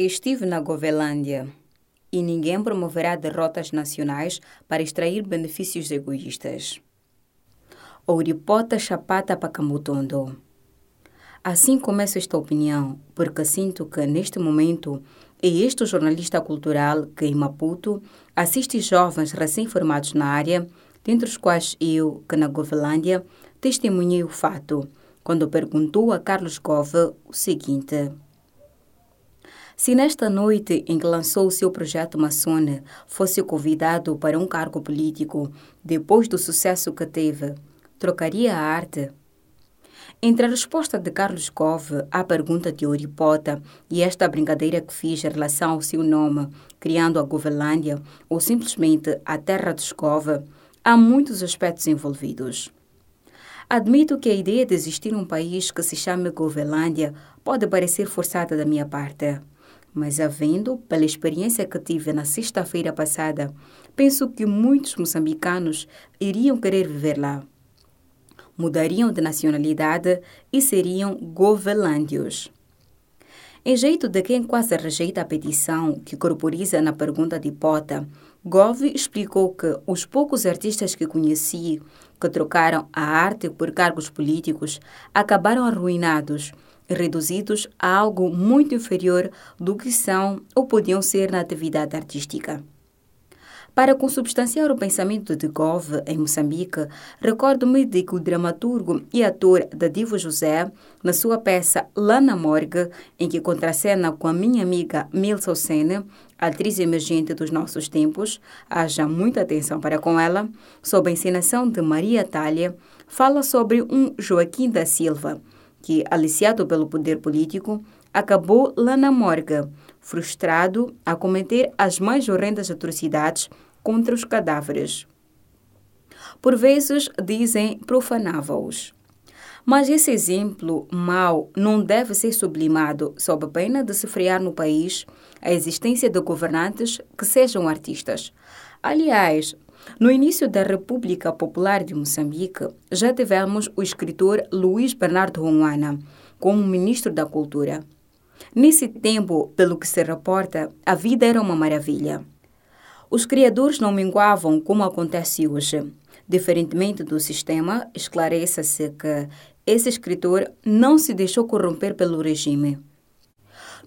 Estive na Govelândia e ninguém promoverá derrotas nacionais para extrair benefícios egoístas. Ouripota Chapata Pacamutondo. Assim começo esta opinião, porque sinto que, neste momento, é este jornalista cultural que, em Maputo, assiste jovens recém-formados na área, dentre os quais eu, que na Govelândia, testemunhei o fato, quando perguntou a Carlos Gove o seguinte. Se nesta noite em que lançou o seu projeto Maçone fosse convidado para um cargo político, depois do sucesso que teve, trocaria a arte? Entre a resposta de Carlos Cove à pergunta de Oripota e esta brincadeira que fiz em relação ao seu nome, criando a Govelândia ou simplesmente a Terra dos Cove, há muitos aspectos envolvidos. Admito que a ideia de existir um país que se chame Govelândia pode parecer forçada da minha parte mas havendo, pela experiência que tive na sexta-feira passada, penso que muitos moçambicanos iriam querer viver lá. Mudariam de nacionalidade e seriam govelândios. Em jeito de quem quase rejeita a petição que corporiza na pergunta de Pota, Gove explicou que os poucos artistas que conheci que trocaram a arte por cargos políticos acabaram arruinados reduzidos a algo muito inferior do que são ou podiam ser na atividade artística. Para consubstanciar o pensamento de Gove em Moçambique, recordo-me de que o dramaturgo e ator Dadivo José, na sua peça Lana Morgue, em que contracena com a minha amiga Milsa Sene, atriz emergente dos nossos tempos, haja muita atenção para com ela, sob a encenação de Maria Talha, fala sobre um Joaquim da Silva, que, aliciado pelo poder político, acabou lá na morgue, frustrado a cometer as mais horrendas atrocidades contra os cadáveres. Por vezes dizem profanava-os. Mas esse exemplo mau não deve ser sublimado sob a pena de se frear no país a existência de governantes que sejam artistas. Aliás, no início da República Popular de Moçambique, já tivemos o escritor Luiz Bernardo Ronhuana como ministro da Cultura. Nesse tempo, pelo que se reporta, a vida era uma maravilha. Os criadores não minguavam como acontece hoje. Diferentemente do sistema, esclareça-se que esse escritor não se deixou corromper pelo regime.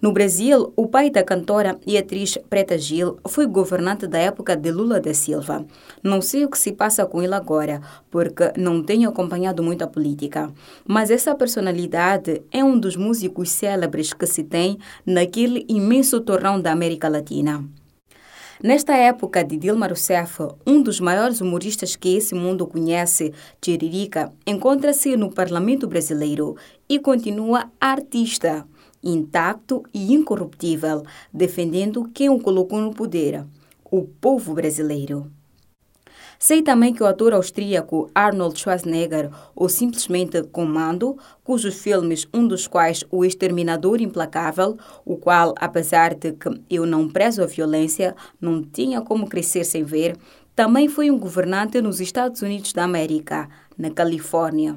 No Brasil, o pai da cantora e atriz Preta Gil foi governante da época de Lula da Silva. Não sei o que se passa com ele agora, porque não tenho acompanhado muito a política. Mas essa personalidade é um dos músicos célebres que se tem naquele imenso torrão da América Latina. Nesta época de Dilma Rousseff, um dos maiores humoristas que esse mundo conhece, Tiririca, encontra-se no parlamento brasileiro e continua artista intacto e incorruptível, defendendo quem o colocou no poder, o povo brasileiro. Sei também que o ator austríaco Arnold Schwarzenegger, ou simplesmente Comando, cujos filmes, um dos quais O Exterminador Implacável, o qual, apesar de que eu não prezo a violência, não tinha como crescer sem ver, também foi um governante nos Estados Unidos da América, na Califórnia.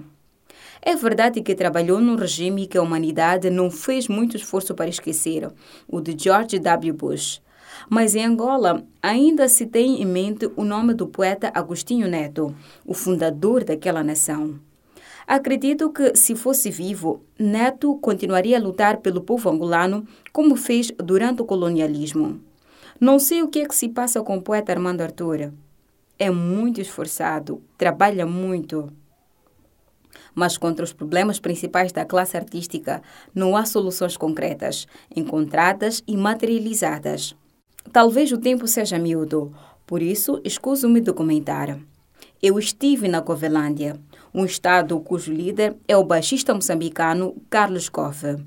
É verdade que trabalhou num regime que a humanidade não fez muito esforço para esquecer, o de George W. Bush. Mas em Angola ainda se tem em mente o nome do poeta Agostinho Neto, o fundador daquela nação. Acredito que, se fosse vivo, Neto continuaria a lutar pelo povo angolano como fez durante o colonialismo. Não sei o que é que se passa com o poeta Armando Arthur. É muito esforçado, trabalha muito mas contra os problemas principais da classe artística não há soluções concretas, encontradas e materializadas. Talvez o tempo seja miúdo, por isso escuso-me de comentar. Eu estive na Covelândia, um estado cujo líder é o baixista moçambicano Carlos Cove.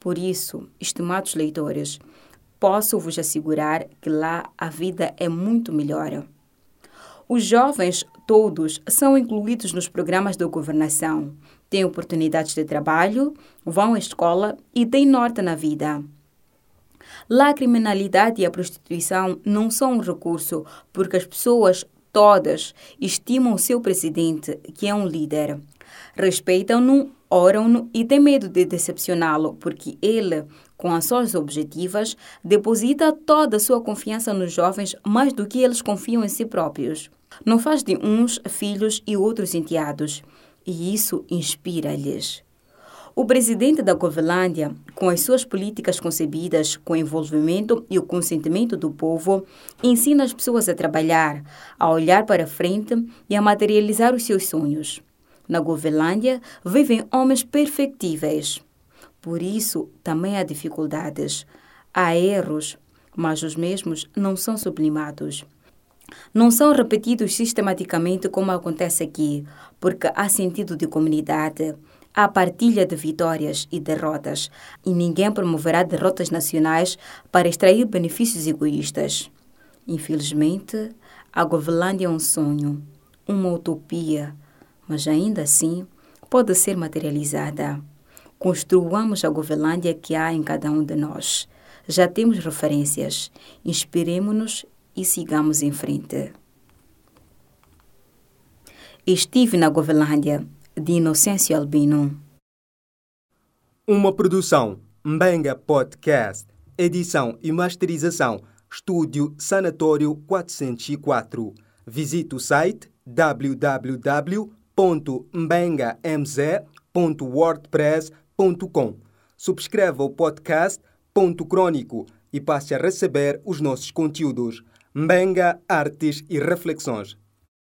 Por isso, estimados leitores, posso vos assegurar que lá a vida é muito melhor. Os jovens todos são incluídos nos programas de governação, têm oportunidades de trabalho, vão à escola e têm norte na vida. Lá a criminalidade e a prostituição não são um recurso, porque as pessoas todas estimam o seu presidente, que é um líder. Respeitam-no, oram-no e têm medo de decepcioná-lo, porque ele com ações objetivas, deposita toda a sua confiança nos jovens mais do que eles confiam em si próprios. Não faz de uns filhos e outros enteados, e isso inspira-lhes. O presidente da Covelândia, com as suas políticas concebidas com o envolvimento e o consentimento do povo, ensina as pessoas a trabalhar, a olhar para frente e a materializar os seus sonhos. Na Govelândia vivem homens perfectíveis. Por isso, também há dificuldades. Há erros, mas os mesmos não são sublimados. Não são repetidos sistematicamente como acontece aqui, porque há sentido de comunidade, há partilha de vitórias e derrotas, e ninguém promoverá derrotas nacionais para extrair benefícios egoístas. Infelizmente, a Govelândia é um sonho, uma utopia, mas ainda assim pode ser materializada. Construamos a Govelândia que há em cada um de nós. Já temos referências. Inspiremos-nos e sigamos em frente. Estive na Govelândia, de Inocêncio Albino. Uma produção Mbenga Podcast. Edição e masterização Estúdio Sanatório 404. Visite o site www.mbengamz.wordpress.com. Subscreva o podcast Ponto Crônico e passe a receber os nossos conteúdos. Mbenga Artes e Reflexões.